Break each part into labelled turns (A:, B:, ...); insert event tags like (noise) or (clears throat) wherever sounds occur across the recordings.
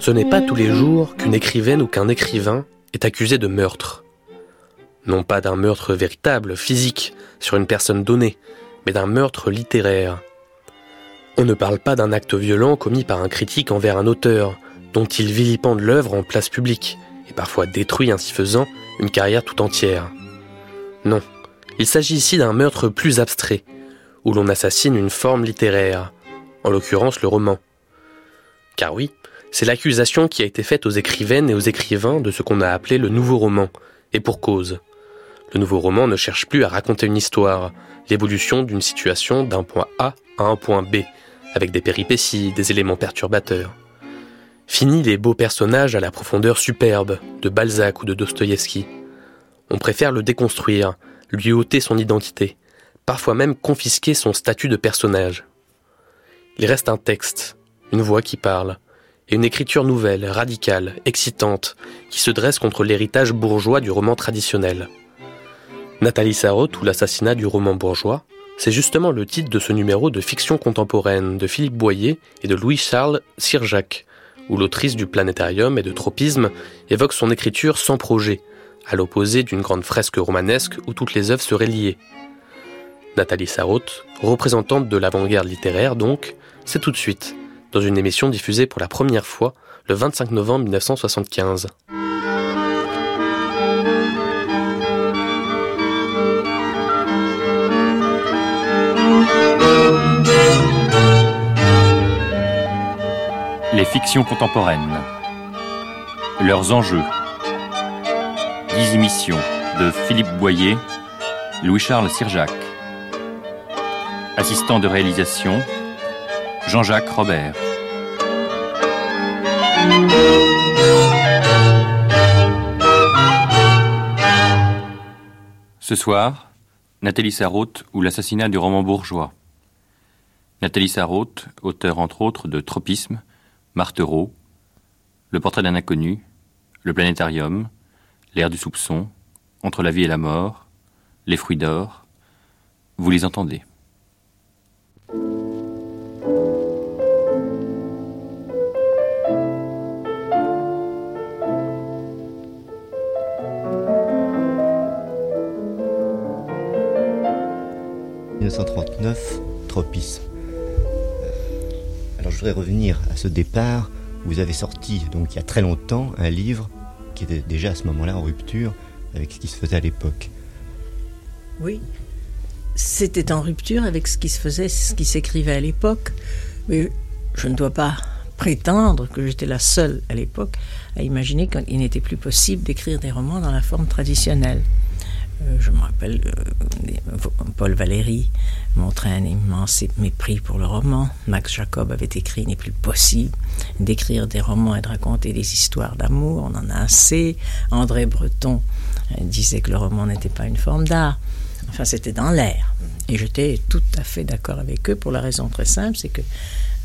A: Ce n'est pas tous les jours qu'une écrivaine ou qu'un écrivain est accusé de meurtre. Non pas d'un meurtre véritable, physique, sur une personne donnée, mais d'un meurtre littéraire. On ne parle pas d'un acte violent commis par un critique envers un auteur, dont il vilipende l'œuvre en place publique, et parfois détruit ainsi faisant une carrière tout entière. Non, il s'agit ici d'un meurtre plus abstrait, où l'on assassine une forme littéraire, en l'occurrence le roman. Car oui, c'est l'accusation qui a été faite aux écrivaines et aux écrivains de ce qu'on a appelé le nouveau roman, et pour cause. Le nouveau roman ne cherche plus à raconter une histoire, l'évolution d'une situation d'un point A à un point B, avec des péripéties, des éléments perturbateurs. Fini les beaux personnages à la profondeur superbe de Balzac ou de Dostoïevski. On préfère le déconstruire, lui ôter son identité, parfois même confisquer son statut de personnage. Il reste un texte, une voix qui parle, et une écriture nouvelle, radicale, excitante, qui se dresse contre l'héritage bourgeois du roman traditionnel. Nathalie Sarraute ou l'assassinat du roman bourgeois, c'est justement le titre de ce numéro de fiction contemporaine de Philippe Boyer et de Louis-Charles Sirjac, où l'autrice du planétarium et de tropisme évoque son écriture sans projet, à l'opposé d'une grande fresque romanesque où toutes les œuvres seraient liées. Nathalie Sarraute, représentante de l'avant-garde littéraire donc, c'est tout de suite, dans une émission diffusée pour la première fois le 25 novembre 1975.
B: Les fictions contemporaines. Leurs enjeux. 10 émissions de Philippe Boyer, Louis-Charles Sirjac. Assistant de réalisation, Jean-Jacques Robert. Ce soir, Nathalie Sarraute ou l'assassinat du roman bourgeois. Nathalie Sarraute, auteur entre autres de Tropisme, Martereau, Le portrait d'un inconnu, Le planétarium, L'air du soupçon, Entre la vie et la mort, Les fruits d'or. Vous les entendez.
C: 1939, tropisme. Je voudrais revenir à ce départ. Vous avez sorti, donc il y a très longtemps, un livre qui était déjà à ce moment-là en rupture avec ce qui se faisait à l'époque.
D: Oui, c'était en rupture avec ce qui se faisait, ce qui s'écrivait à l'époque. Mais je ne dois pas prétendre que j'étais la seule à l'époque à imaginer qu'il n'était plus possible d'écrire des romans dans la forme traditionnelle. Euh, je me rappelle, euh, Paul Valéry montrait un immense mépris pour le roman. Max Jacob avait écrit Il n'est plus possible d'écrire des romans et de raconter des histoires d'amour, on en a assez. André Breton euh, disait que le roman n'était pas une forme d'art. Enfin, c'était dans l'air. Et j'étais tout à fait d'accord avec eux pour la raison très simple, c'est que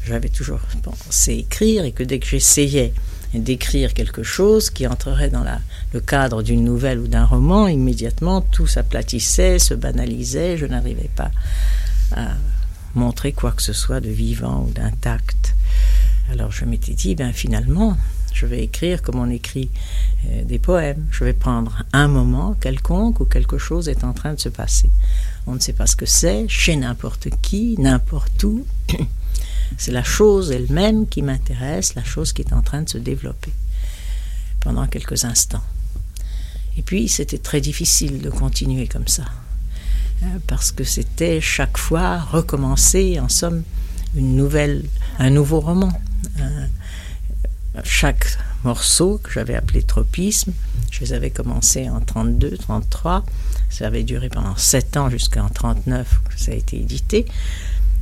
D: j'avais toujours pensé écrire et que dès que j'essayais d'écrire quelque chose qui entrerait dans le cadre d'une nouvelle ou d'un roman, immédiatement tout s'aplatissait, se banalisait, je n'arrivais pas à montrer quoi que ce soit de vivant ou d'intact. Alors je m'étais dit, ben finalement, je vais écrire comme on écrit euh, des poèmes. Je vais prendre un moment quelconque où quelque chose est en train de se passer. On ne sait pas ce que c'est, chez n'importe qui, n'importe où. C'est la chose elle-même qui m'intéresse, la chose qui est en train de se développer pendant quelques instants. Et puis, c'était très difficile de continuer comme ça, hein, parce que c'était chaque fois recommencer, en somme, une nouvelle, un nouveau roman. Hein. Chaque morceau que j'avais appelé tropisme, je les avais commencés en 32, 33, ça avait duré pendant 7 ans jusqu'en 39, ça a été édité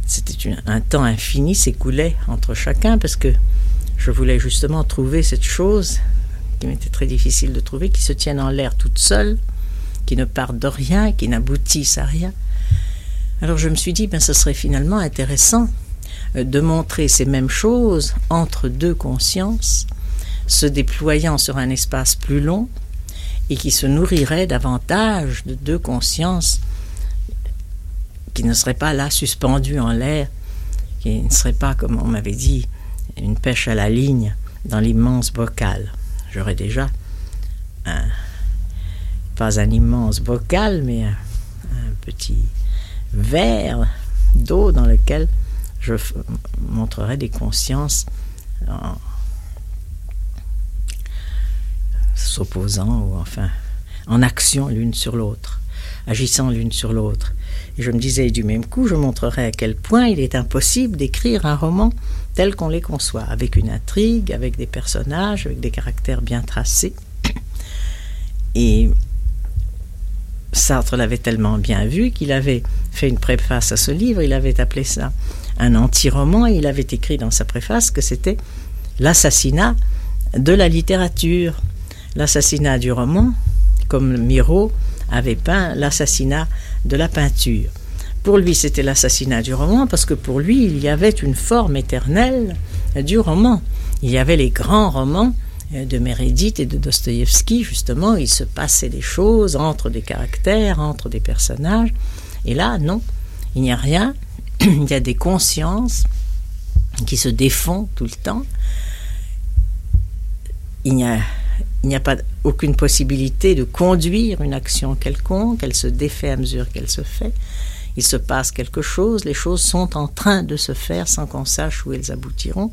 D: c'était un temps infini s'écoulait entre chacun parce que je voulais justement trouver cette chose qui m'était très difficile de trouver, qui se tienne en l'air toute seule, qui ne part de rien, qui n'aboutisse à rien. Alors je me suis dit, ben, ce serait finalement intéressant de montrer ces mêmes choses entre deux consciences, se déployant sur un espace plus long, et qui se nourrirait davantage de deux consciences qui ne seraient pas là suspendues en l'air, qui ne seraient pas, comme on m'avait dit, une pêche à la ligne dans l'immense bocal. J'aurais déjà pas un immense bocal, mais un, petit verre d'eau dans lequel je montrerai des consciences en, s'opposant ou enfin en action l'une sur l'autre, agissant l'une sur l'autre. Et je me disais du même coup, je montrerai à quel point il est impossible d'écrire un roman tel qu'on les conçoit, avec une intrigue, avec des personnages, avec des caractères bien tracés. (coughs) Et Sartre l'avait tellement bien vu qu'il avait fait une préface à ce livre, il avait appelé ça un anti-roman, et il avait écrit dans sa préface que c'était l'assassinat de la littérature l'assassinat du roman, comme Miro avait peint l'assassinat de la peinture. Pour lui, c'était l'assassinat du roman parce que pour lui, il y avait une forme éternelle du roman. Il y avait les grands romans de Meredith et de Dostoïevski, justement, il se passait des choses entre des caractères, entre des personnages. Et là, non, il n'y a rien. (clears throat) il y a des consciences qui se défont tout le temps. Il n'y a il n'y a pas aucune possibilité de conduire une action quelconque, elle se défait à mesure qu'elle se fait. Il se passe quelque chose, les choses sont en train de se faire sans qu'on sache où elles aboutiront.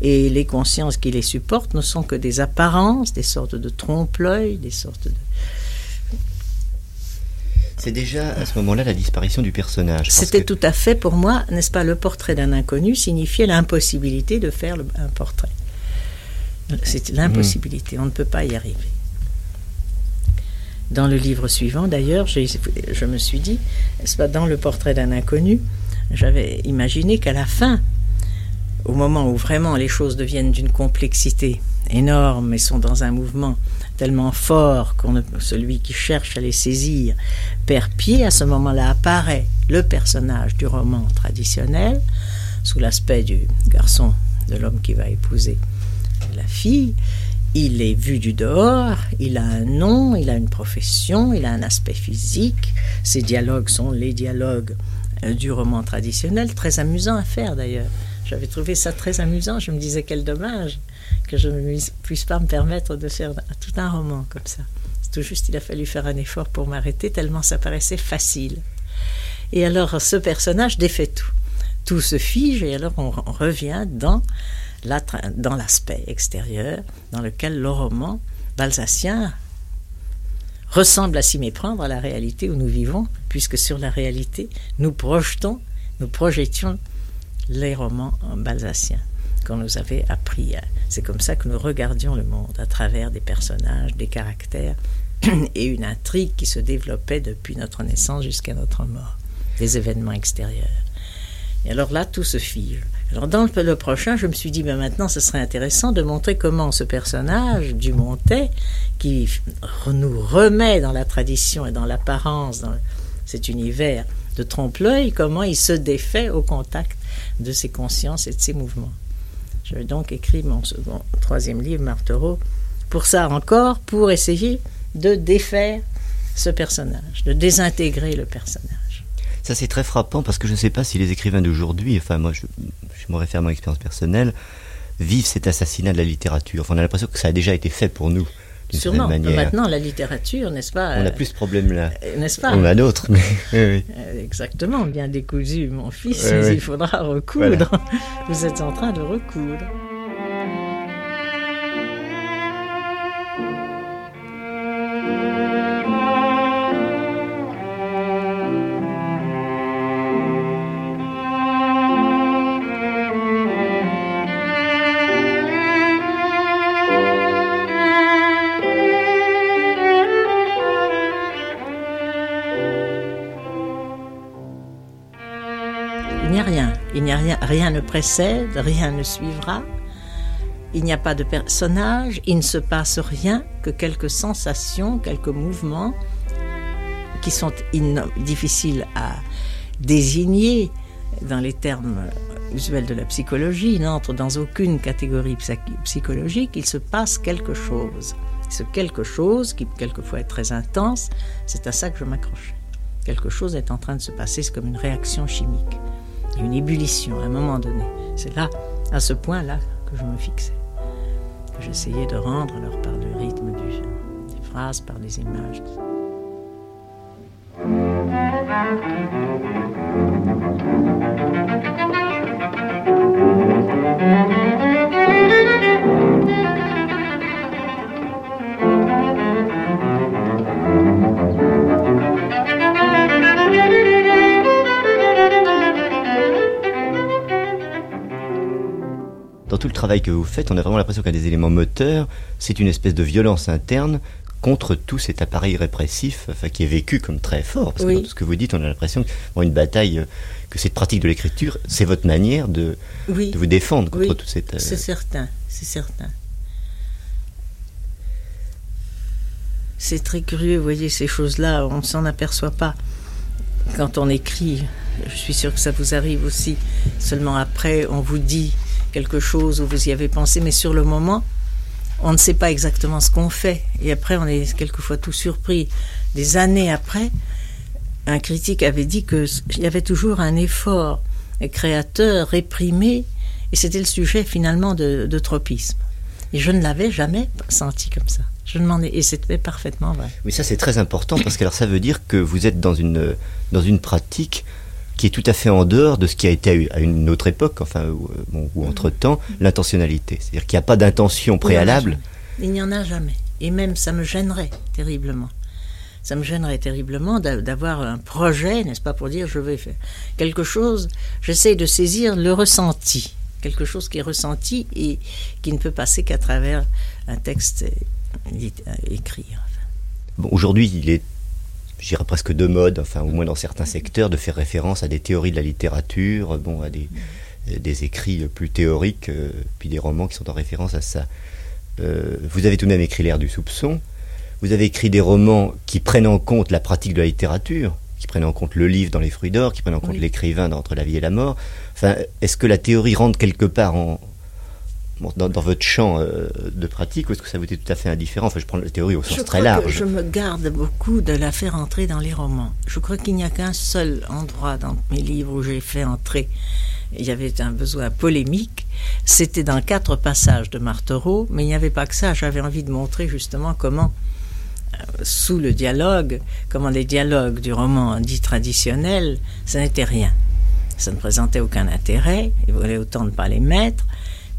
D: Et les consciences qui les supportent ne sont que des apparences, des sortes de trompe-l'œil, des sortes de.
C: C'est déjà à ce moment-là la disparition du personnage.
D: C'était tout à fait pour moi, n'est-ce pas, le portrait d'un inconnu signifiait l'impossibilité de faire un portrait. C'est l'impossibilité, on ne peut pas y arriver. Dans le livre suivant, d'ailleurs, je me suis dit, pas, dans le portrait d'un inconnu, j'avais imaginé qu'à la fin, au moment où vraiment les choses deviennent d'une complexité énorme et sont dans un mouvement tellement fort qu'on celui qui cherche à les saisir perd pied, à ce moment-là apparaît le personnage du roman traditionnel, sous l'aspect du garçon, de l'homme qui va épouser la fille, il est vu du dehors, il a un nom, il a une profession, il a un aspect physique. Ses dialogues sont les dialogues euh, du roman traditionnel, très amusant à faire d'ailleurs. J'avais trouvé ça très amusant, je me disais quel dommage que je ne puisse pas me permettre de faire tout un roman comme ça. C'est tout juste, il a fallu faire un effort pour m'arrêter, tellement ça paraissait facile. Et alors ce personnage défait tout. Tout se fige et alors on revient dans dans l'aspect extérieur dans lequel le roman balsacien ressemble à s'y méprendre à la réalité où nous vivons, puisque sur la réalité, nous projetons, nous projetions les romans balsaciens qu'on nous avait appris. C'est comme ça que nous regardions le monde, à travers des personnages, des caractères (clears throat) et une intrigue qui se développait depuis notre naissance jusqu'à notre mort, des événements extérieurs. Et alors là, tout se fige. Alors dans le, prochain, je me suis dit, ben maintenant, ce serait intéressant de montrer comment ce personnage du Montet, qui nous remet dans la tradition et dans l'apparence, dans cet univers de trompe-l'œil, comment il se défait au contact de ses consciences et de ses mouvements. Je vais donc écrire mon second, troisième livre, Martereau, pour ça encore, pour essayer de défaire ce personnage, de désintégrer le personnage.
C: Ça, c'est très frappant parce que je ne sais pas si les écrivains d'aujourd'hui, enfin, moi, je, me réfère à mon expérience personnelle, vivent cet assassinat de la littérature. Enfin, on a l'impression que ça a déjà été fait pour nous.
D: Sûrement. Manière. Maintenant, la littérature, n'est-ce pas
C: On a plus ce problème-là.
D: Euh, n'est-ce pas
C: On a d'autres. (laughs) Mais... (laughs)
D: Euh, exactement. Bien décousu, mon fils, mais il faudra recoudre. Vous êtes en train de recoudre. Rien, ne précède, rien ne suivra. Il n'y a pas de personnage, il ne se passe rien que quelques sensations, quelques mouvements qui sont difficiles à désigner dans les termes usuel de la psychologie, n'entre dans aucune catégorie psychologique, il se passe quelque chose. Ce quelque chose, qui quelquefois est très intense, c'est à ça que je m'accrochais. Quelque chose est en train de se passer, c'est comme une réaction chimique, une ébullition à un moment donné. C'est là, à ce point-là, que je me fixais, que j'essayais de rendre alors par le rythme des phrases, par les images.
C: Tout le travail que vous faites, on a vraiment l'impression qu'un des éléments moteurs, c'est une espèce de violence interne contre tout cet appareil répressif, enfin, qui est vécu comme très fort. Parce que dans tout ce que vous dites, on a l'impression que une bataille, euh, que cette pratique de l'écriture, c'est votre manière de, de, vous défendre contre toute cette.
D: Euh, c'est certain, c'est certain. C'est très curieux, vous voyez, ces choses-là, on ne s'en aperçoit pas quand on écrit. Je suis sûre que ça vous arrive aussi. Seulement après, on vous dit quelque chose où vous y avez pensé, mais sur le moment, on ne sait pas exactement ce qu'on fait. Et après, on est quelquefois tout surpris. Des années après, un critique avait dit qu'il y avait toujours un effort créateur réprimé, et c'était le sujet finalement de, tropisme. Et je ne l'avais jamais senti comme ça. Je ai, et c'était parfaitement vrai.
C: Oui, ça c'est très important parce que alors ça veut dire que vous êtes dans une dans une pratique qui est tout à fait en dehors de ce qui a été à une autre époque, enfin, ou, euh, entre-temps, mhm. l'intentionnalité. C'est-à-dire qu'il n'y a pas d'intention préalable.
D: Il n'y en a jamais. Et même, ça me gênerait terriblement. Ça me gênerait terriblement d'avoir un projet, n'est-ce pas, pour dire je vais faire quelque chose. J'essaie de saisir le ressenti, quelque chose qui est ressenti et qui ne peut passer qu'à travers un texte écrit.
C: Bon, Aujourd'hui, il est j'irais presque de mode, enfin au moins dans certains secteurs, de faire référence à des théories de la littérature, bon, à des, des écrits plus théoriques, euh, puis des romans qui sont en référence à ça. Euh, vous avez tout de même écrit L'ère du soupçon, vous avez écrit des romans qui prennent en compte la pratique de la littérature, qui prennent en compte le livre dans Les Fruits d'Or, qui prennent en compte l'écrivain dans Entre la vie et la mort. Enfin, est-ce que la théorie rentre quelque part en, dans, votre champ euh, de pratique ou est-ce que ça vous est tout à fait indifférent? Enfin, je prends la théorie au sens très large.
D: je me garde beaucoup de la faire entrer dans les romans. Je crois qu'il n'y a qu'un seul endroit dans mes livres où j'ai fait entrer. Il y avait un besoin polémique. C'était dans quatre passages de Martereau, mais il n'y avait pas que ça. J'avais envie de montrer justement comment, euh, sous le dialogue, comment les dialogues du roman dit traditionnel, ça n'était rien. Ça ne présentait aucun intérêt. Il voulait autant ne pas les mettre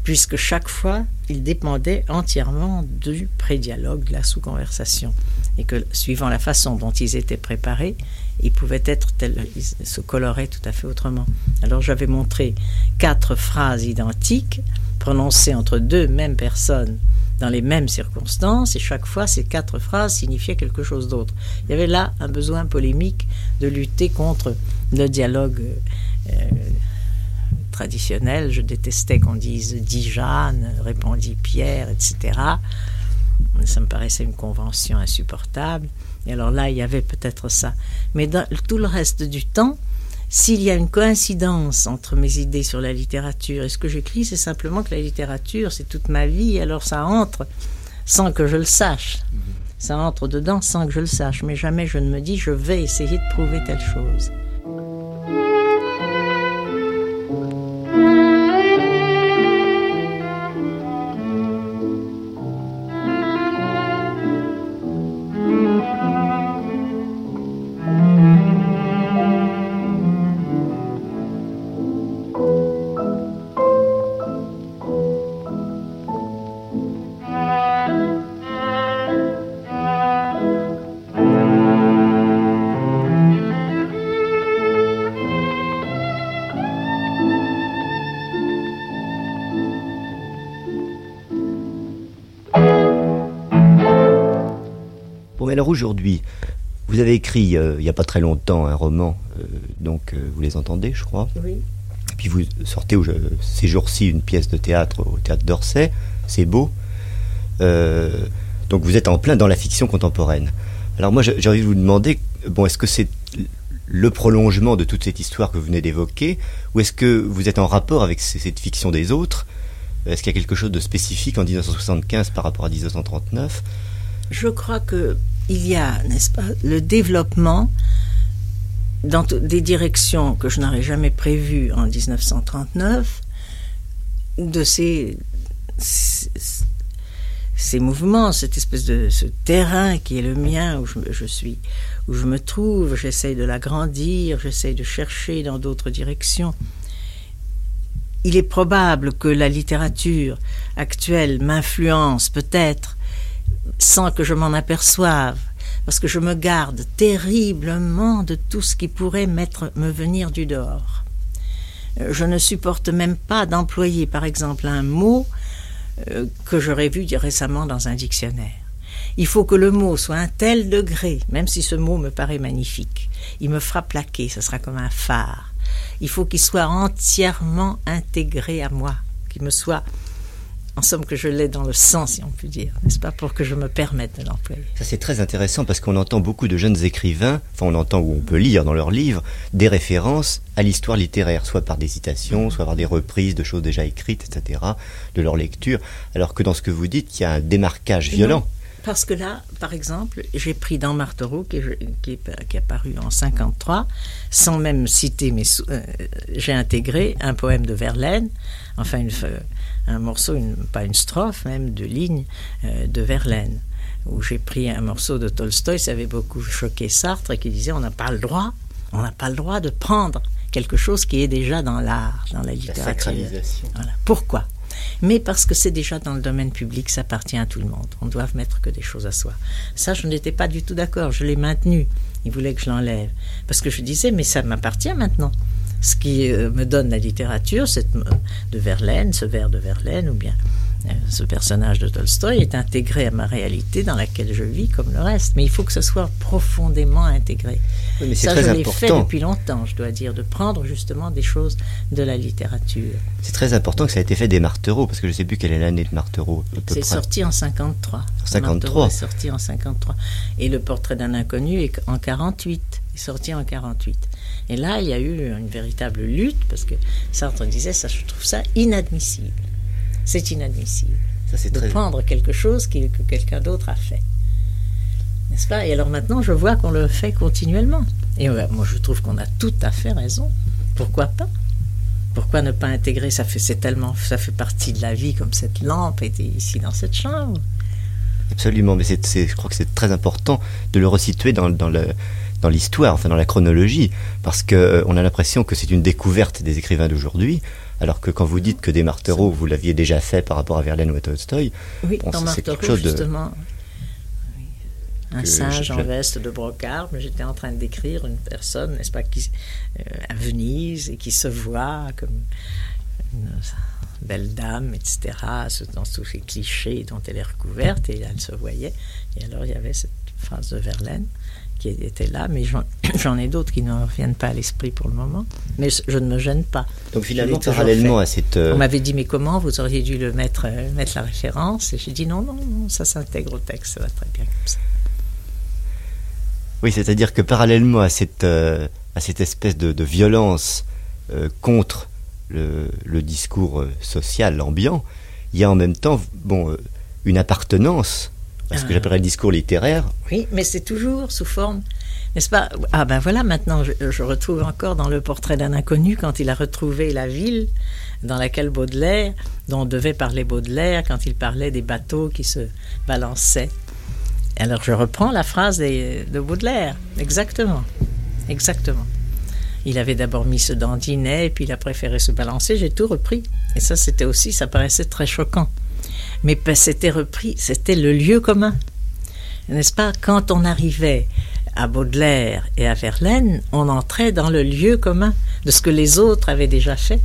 D: puisque chaque fois, il dépendait entièrement du pré-dialogue, de la sous-conversation, et que suivant la façon dont ils étaient préparés, ils pouvaient être tels, ils se coloraient tout à fait autrement. Alors j'avais montré quatre phrases identiques, prononcées entre deux mêmes personnes dans les mêmes circonstances, et chaque fois ces quatre phrases signifiaient quelque chose d'autre. Il y avait là un besoin polémique de lutter contre le dialogue. Euh, traditionnel. Je détestais qu'on dise dit Jeanne, répondit Pierre, etc. Ça me paraissait une convention insupportable. Et alors là, il y avait peut-être ça. Mais dans tout le reste du temps, s'il y a une coïncidence entre mes idées sur la littérature et ce que j'écris, c'est simplement que la littérature, c'est toute ma vie, alors ça entre sans que je le sache. Ça entre dedans sans que je le sache. Mais jamais je ne me dis, je vais essayer de prouver telle chose.
C: Alors aujourd'hui, vous avez écrit euh, il n'y a pas très longtemps un roman, euh, donc euh, vous les entendez, je crois.
D: Oui.
C: Et puis vous sortez ces jours-ci une pièce de théâtre au théâtre d'Orsay, c'est beau. donc vous êtes en plein dans la fiction contemporaine. Alors moi j'ai envie de vous demander, bon, est-ce que c'est le prolongement de toute cette histoire que vous venez d'évoquer Ou est-ce que vous êtes en rapport avec cette fiction des autres? Est-ce qu'il y a quelque chose de spécifique en 1975 par rapport à 1939
D: Je crois que il y a, n'est-ce pas, le développement dans des directions que je n'aurais jamais prévues en 1939 de ces, ces, mouvements, cette espèce de terrain qui est le mien où je, suis, où je me trouve, j'essaye de l'agrandir, j'essaye de chercher dans d'autres directions. Il est probable que la littérature actuelle m'influence peut-être sans que je m'en aperçoive, parce que je me garde terriblement de tout ce qui pourrait me venir du dehors. Euh, je ne supporte même pas d'employer, par exemple, un mot euh, que j'aurais vu récemment dans un dictionnaire. Il faut que le mot soit un tel degré, même si ce mot me paraît magnifique. Il me fera plaquer, ce sera comme un phare. Il faut qu'il soit entièrement intégré à moi, qu'il me soit en somme que je l'ai dans le sang, si on peut dire, n'est-ce pas, pour que je me permette de l'employer.
C: Ça c'est très intéressant parce qu'on entend beaucoup de jeunes écrivains, enfin on entend ou on peut lire dans leurs livres des références à l'histoire littéraire, soit par des citations, soit par des reprises de choses déjà écrites, etc., de leur lecture, alors que dans ce que vous dites, il y a un démarquage violent.
D: Parce que là, par exemple, j'ai pris dans Martereau, qui, qui, qui, est apparu en 53, sans même citer mes... Euh, j'ai intégré un poème de Verlaine, enfin une, un morceau, pas une strophe même, de ligne euh, de Verlaine, où j'ai pris un morceau de Tolstoï, ça avait beaucoup choqué Sartre, qui disait on n'a pas le droit, on n'a pas le droit de prendre quelque chose qui est déjà dans l'art, dans la littérature.
C: La
D: Pourquoi? Mais parce que c'est déjà dans le domaine public, ça appartient à tout le monde. On doit mettre que des choses à soi. Ça, je n'étais pas du tout d'accord. Je l'ai maintenu. Il voulait que je l'enlève. Parce que je disais, mais ça m'appartient maintenant. Ce qui euh, me donne la littérature, c'est de Verlaine, ce vers de Verlaine, ou bien euh, ce personnage de Tolstoï est intégré à ma réalité dans laquelle je vis comme le reste. Mais il faut que ce soit profondément intégré.
C: mais
D: ça,
C: très
D: je
C: l'ai
D: fait depuis longtemps, je dois dire, de prendre justement des choses de la littérature.
C: C'est très important que ça ait été fait des Martereau, parce que je ne sais plus quelle est l'année de Martereau.
D: C'est sorti en 53.
C: 53.
D: est sorti en 53. Et le portrait d'un inconnu est en 48. est sorti en 48. Et là, il y a eu une véritable lutte, parce que Sartre disait, ça, je trouve ça inadmissible. C'est inadmissible. Ça, de prendre quelque chose que quelqu'un d'autre a fait. N'est-ce pas? Et alors maintenant, je vois qu'on le fait continuellement. Et moi, je trouve qu'on a tout à fait raison. Pourquoi pas? Pourquoi ne pas intégrer Ça fait, c'est tellement, ça fait partie de la vie, comme cette lampe était ici dans cette chambre.
C: Absolument, mais c'est, je crois que c'est très important de le resituer dans, dans le, dans l'histoire, enfin dans la chronologie, parce qu'on euh, on a l'impression que c'est une découverte des écrivains d'aujourd'hui, alors que quand vous dites que des Martereau, vous l'aviez déjà fait par rapport à Verlaine ou à Tolstoï,
D: oui, dans c'est quelque chose justement, un singe en veste de brocart, mais j'étais en train de décrire une personne, n'est-ce pas, qui, euh, à Venise et qui se voit comme une belle dame, etc., dans tous ces clichés dont elle est recouverte, et elle se voyait. Et alors il y avait cette phrase de Verlaine qui était là, mais (coughs) j'en ai d'autres qui ne reviennent pas à l'esprit pour le moment. Mais je ne me gêne pas.
C: Donc finalement, parallèlement à cette...
D: Euh, On m'avait dit, mais comment Vous auriez dû le mettre, euh, mettre la référence? Et j'ai dit, non, non, non, ça s'intègre au texte, ça va très bien comme ça.
C: Oui, c'est-à-dire que parallèlement à cette, euh, à cette espèce de, violence contre le, le, discours social ambiant, il y a en même temps bon, une appartenance ce que ah. j'appellerais le discours littéraire.
D: Oui, mais c'est toujours sous forme, n'est-ce pas? Ah ben voilà, maintenant je, retrouve encore dans le portrait d'un inconnu quand il a retrouvé la ville dans laquelle Baudelaire, dont devait parler Baudelaire quand il parlait des bateaux qui se balançaient. Alors je reprends la phrase de Baudelaire, exactement, exactement. Il avait d'abord mis ce dandinet, puis il a préféré se balancer, j'ai tout repris. Et ça, c'était aussi, ça paraissait très choquant mais c'était repris, c'était le lieu commun. N'est-ce pas? Quand on arrivait à Baudelaire et à Verlaine, on entrait dans le lieu commun de ce que les autres avaient déjà fait.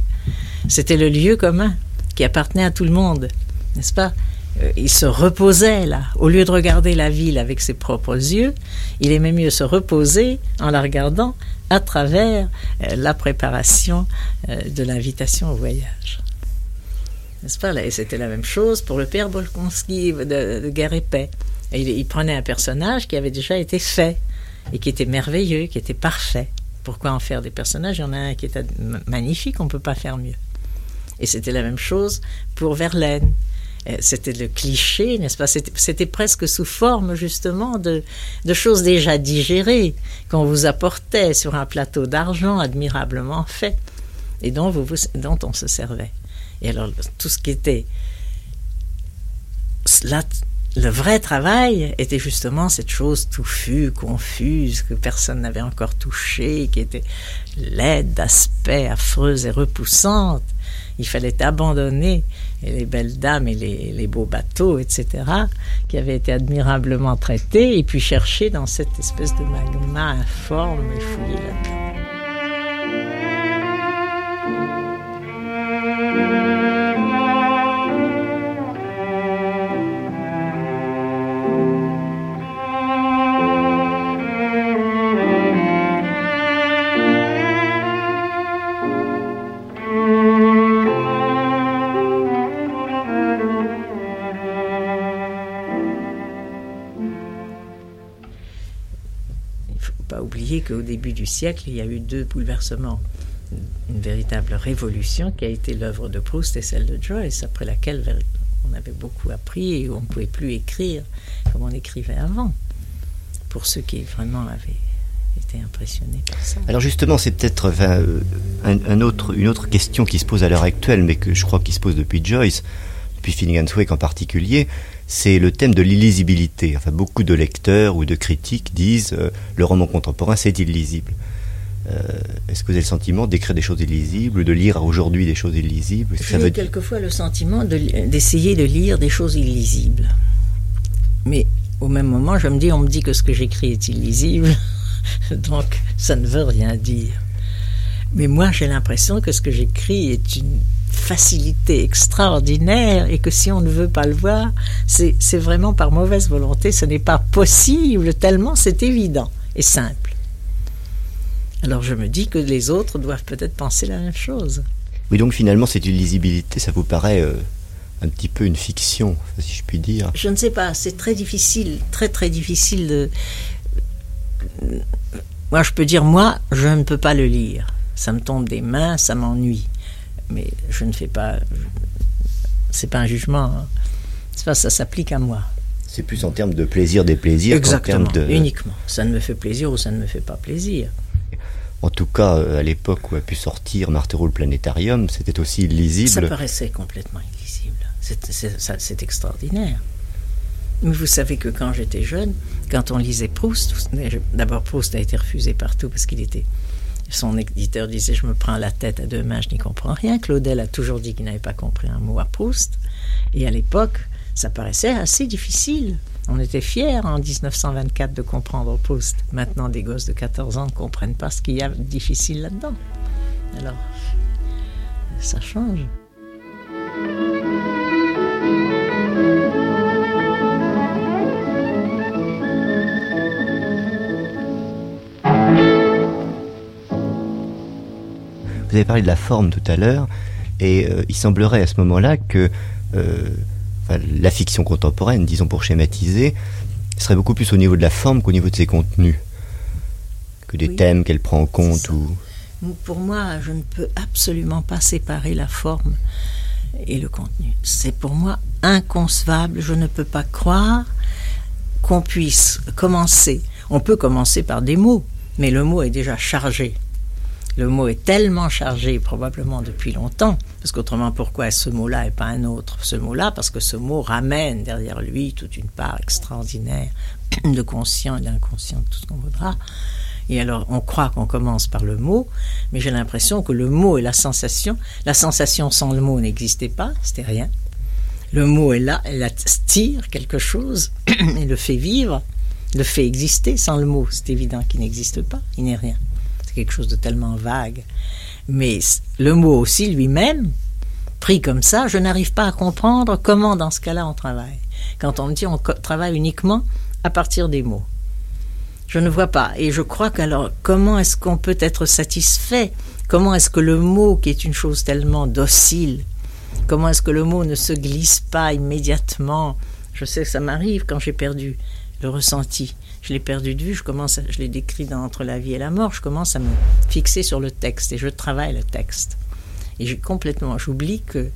D: C'était le lieu commun qui appartenait à tout le monde, n'est-ce pas? Euh, il se reposait là. Au lieu de regarder la ville avec ses propres yeux, il aimait mieux se reposer en la regardant à travers euh, la préparation euh, de l'invitation au voyage. N'est-ce pas? Et c'était la même chose pour le père Bolkonski de, de Guerre et Paix. il, prenait un personnage qui avait déjà été fait et qui était merveilleux, qui était parfait Pourquoi en faire des personnages? Il y en a un qui est magnifique, on ne peut pas faire mieux. Et c'était la même chose pour Verlaine. Euh, c'était le cliché, n'est-ce pas? C'était presque sous forme justement de, choses déjà digérées qu'on vous apportait sur un plateau d'argent admirablement fait et dont, vous, dont on se servait. Et alors tout ce qui était le vrai travail était justement cette chose touffue, confuse, que personne n'avait encore touchée, qui était laide d'aspect, affreuse et repoussante. Il fallait abandonner les belles dames et les, beaux bateaux, etc., qui avaient été admirablement traités, et puis chercher dans cette espèce de magma informe et fouiller là-dedans. Qu'au début du siècle, il y a eu deux bouleversements. Une véritable révolution qui a été l'œuvre de Proust et celle de Joyce, après laquelle on avait beaucoup appris et on ne pouvait plus écrire comme on écrivait avant, pour ceux qui vraiment avaient été impressionnés par ça.
C: Alors justement, c'est peut-être euh, un, autre, une autre question qui se pose à l'heure actuelle, mais que je crois qu'il se pose depuis Joyce, depuis Finnegan's Wake en particulier, c'est le thème de l'illisibilité. Enfin, beaucoup de lecteurs ou de critiques disent euh, le roman contemporain, c'est illisible. Euh, est-ce que vous avez le sentiment d'écrire des choses illisibles, de lire aujourd'hui des choses illisibles?
D: J'ai veut... quelquefois le sentiment d'essayer de, lire des choses illisibles. Mais au même moment, je me dis, on me dit que ce que j'écris est illisible, (laughs) donc ça ne veut rien dire. Mais moi, j'ai l'impression que ce que j'écris est une facilité extraordinaire et que si on ne veut pas le voir, c'est vraiment par mauvaise volonté, ce n'est pas possible tellement c'est évident et simple. Alors je me dis que les autres doivent peut-être penser la même chose.
C: Oui, donc finalement, cette illisibilité, ça vous paraît euh, un petit peu une fiction, si je puis dire?
D: Je ne sais pas, c'est très difficile, très très difficile de... Moi, je peux dire, moi, je ne peux pas le lire. Ça me tombe des mains, ça m'ennuie mais je ne fais pas. C'est pas un jugement. Hein. Pas, ça s'applique à moi.
C: C'est plus en termes de plaisir des plaisirs
D: qu'en termes de. Uniquement. Ça ne me fait plaisir ou ça ne me fait pas plaisir.
C: En tout cas, euh, à l'époque où a pu sortir Marteau le planétarium, c'était aussi illisible. Ça
D: paraissait complètement illisible. C'est extraordinaire. Mais vous savez que quand j'étais jeune, quand on lisait Proust, d'abord Proust a été refusé partout parce qu'il était son éditeur disait Je me prends la tête à deux mains, je n'y comprends rien. Claudel a toujours dit qu'il n'avait pas compris un mot à Proust. Et à l'époque, ça paraissait assez difficile. On était fiers en 1924 de comprendre Proust. Maintenant, des gosses de 14 ans ne comprennent pas ce qu'il y a de difficile là-dedans. Alors, ça change.
C: Avez parlé de la forme tout à l'heure, et euh, il semblerait à ce moment-là que euh, la fiction contemporaine, disons pour schématiser, serait beaucoup plus au niveau de la forme qu'au niveau de ses contenus, que des thèmes qu'elle prend en compte. Ou...
D: Pour moi, je ne peux absolument pas séparer la forme et le contenu. C'est pour moi inconcevable. Je ne peux pas croire qu'on puisse commencer. On peut commencer par des mots, mais le mot est déjà chargé le mot est tellement chargé, probablement depuis longtemps, parce qu'autrement, pourquoi ce mot-là et pas un autre Ce mot-là, parce que ce mot ramène derrière lui toute une part extraordinaire (clears throat) de conscient et d'inconscient, tout ce qu'on voudra. Et alors, on croit qu'on commence par le mot, mais j'ai l'impression que le mot est la sensation. La sensation sans le mot n'existait pas, c'était rien. Le mot est là, elle attire quelque chose (clears throat) et le fait vivre, le fait exister sans le mot. C'est évident qu'il n'existe pas, il n'est rien quelque chose de tellement vague. Mais le mot aussi lui-même, pris comme ça, je n'arrive pas à comprendre comment dans ce cas-là on travaille. Quand on me dit on travaille uniquement à partir des mots. Je ne vois pas. Et je crois qu'alors, comment est-ce qu'on peut être satisfait? Comment est-ce que le mot, qui est une chose tellement docile, comment est-ce que le mot ne se glisse pas immédiatement? Je sais que ça m'arrive quand j'ai perdu le ressenti je l'ai perdu de vue, je commence, je l'ai décrit dans Entre la vie et la mort, je commence à me fixer sur le texte et je travaille le texte. Et j'ai complètement, j'oublie que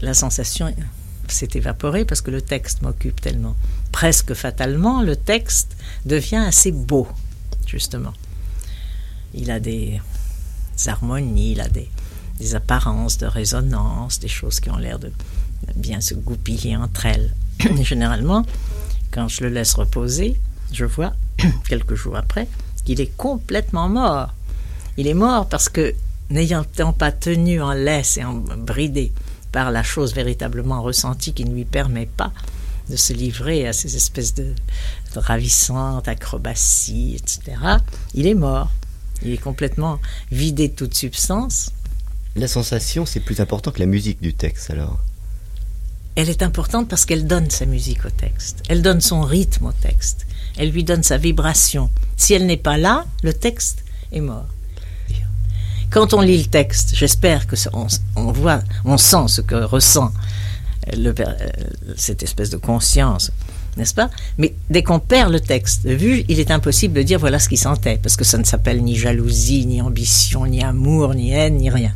D: la sensation s'est évaporée parce que le texte m'occupe tellement. Presque fatalement, le texte devient assez beau, justement. Il a des harmonies, il a des, des apparences de résonance, des choses qui ont l'air de bien se goupiller entre elles. (coughs) Généralement, quand je le laisse reposer, je vois, (clears throat) quelques jours après, qu'il est complètement mort. Il est mort parce que, n'ayant pas tenu en laisse et en bridé par la chose véritablement ressentie qui ne lui permet pas de se livrer à ces espèces de, de ravissantes acrobaties, etc., il est mort. Il est complètement vidé de toute substance.
C: La sensation, c'est plus important que la musique du texte, alors
D: Elle est importante parce qu'elle donne sa musique au texte. Elle donne son rythme au texte. Elle lui donne sa vibration. Si elle n'est pas là, le texte est mort. Quand on lit le texte, j'espère que on, voit, on sent ce que ressent le, cette espèce de conscience, n'est-ce pas? Mais dès qu'on perd le texte de vue, il est impossible de dire voilà ce qu'il sentait, parce que ça ne s'appelle ni jalousie, ni ambition, ni amour, ni haine, ni rien.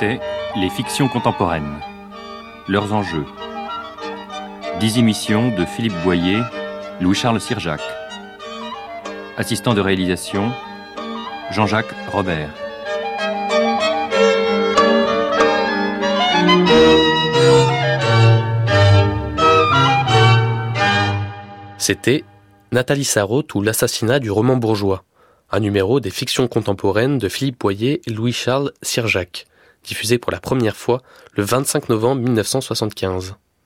B: C'était Les fictions contemporaines. Leurs enjeux. Dix émissions de Philippe Boyer, Louis-Charles Sirjac. Assistant de réalisation, Jean-Jacques Robert.
A: C'était Nathalie Sarraute ou l'assassinat du roman bourgeois, un numéro des fictions contemporaines de Philippe Boyer Louis-Charles Sirjac, diffusé pour la première fois le 25 novembre 1975.